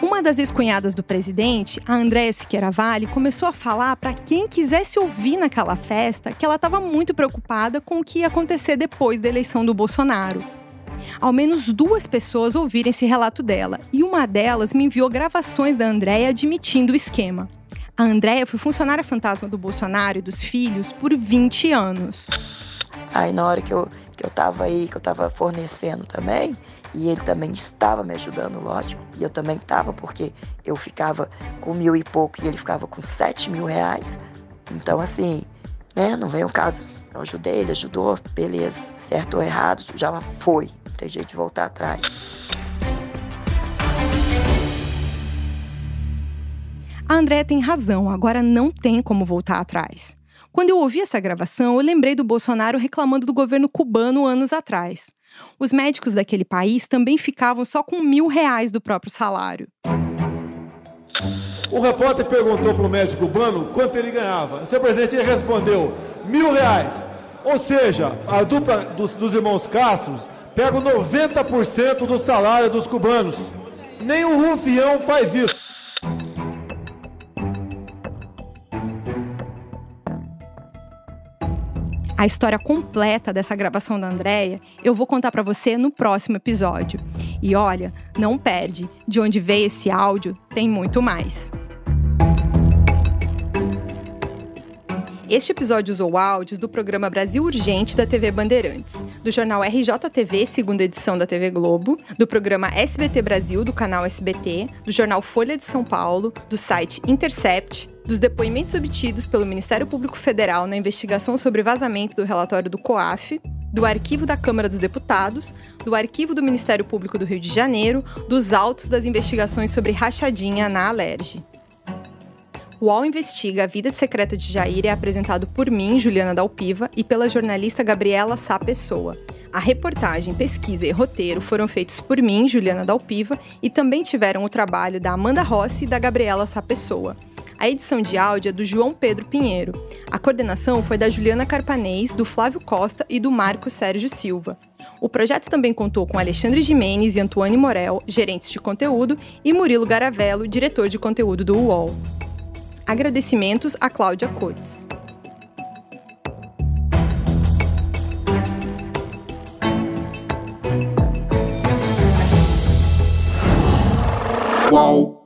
Uma das ex-cunhadas do presidente, a Andréa Siqueira Vale, começou a falar para quem quisesse ouvir naquela festa que ela estava muito preocupada com o que ia acontecer depois da eleição do Bolsonaro ao menos duas pessoas ouviram esse relato dela, e uma delas me enviou gravações da Andréia admitindo o esquema. A Andréia foi funcionária fantasma do Bolsonaro e dos filhos por 20 anos. Aí na hora que eu, que eu tava aí, que eu tava fornecendo também, e ele também estava me ajudando, lógico, e eu também estava, porque eu ficava com mil e pouco e ele ficava com sete mil reais. Então, assim, né, não vem o caso. Eu ajudei, ele ajudou, beleza. Certo ou errado, já foi tem jeito de voltar atrás. A Andréa tem razão, agora não tem como voltar atrás. Quando eu ouvi essa gravação, eu lembrei do Bolsonaro reclamando do governo cubano anos atrás. Os médicos daquele país também ficavam só com mil reais do próprio salário. O repórter perguntou para o médico cubano quanto ele ganhava. Seu presidente respondeu mil reais. Ou seja, a dupla dos, dos irmãos Castros pego 90% do salário dos cubanos. Nem o rufião faz isso. A história completa dessa gravação da Andrea eu vou contar para você no próximo episódio. E olha, não perde, de onde veio esse áudio tem muito mais. Este episódio usou áudios do programa Brasil Urgente da TV Bandeirantes, do jornal RJTV, segunda edição da TV Globo, do programa SBT Brasil, do canal SBT, do jornal Folha de São Paulo, do site Intercept, dos depoimentos obtidos pelo Ministério Público Federal na investigação sobre vazamento do relatório do COAF, do arquivo da Câmara dos Deputados, do arquivo do Ministério Público do Rio de Janeiro, dos autos das investigações sobre rachadinha na Alerj. O UOL Investiga a Vida Secreta de Jair é apresentado por mim, Juliana Dalpiva, e pela jornalista Gabriela Sá Pessoa. A reportagem, pesquisa e roteiro foram feitos por mim, Juliana Dalpiva, e também tiveram o trabalho da Amanda Rossi e da Gabriela Sá Pessoa. A edição de áudio é do João Pedro Pinheiro. A coordenação foi da Juliana Carpanês, do Flávio Costa e do Marco Sérgio Silva. O projeto também contou com Alexandre Jimenez e Antoine Morel, gerentes de conteúdo, e Murilo Garavello, diretor de conteúdo do UOL. Agradecimentos a Cláudia Coates. Qual?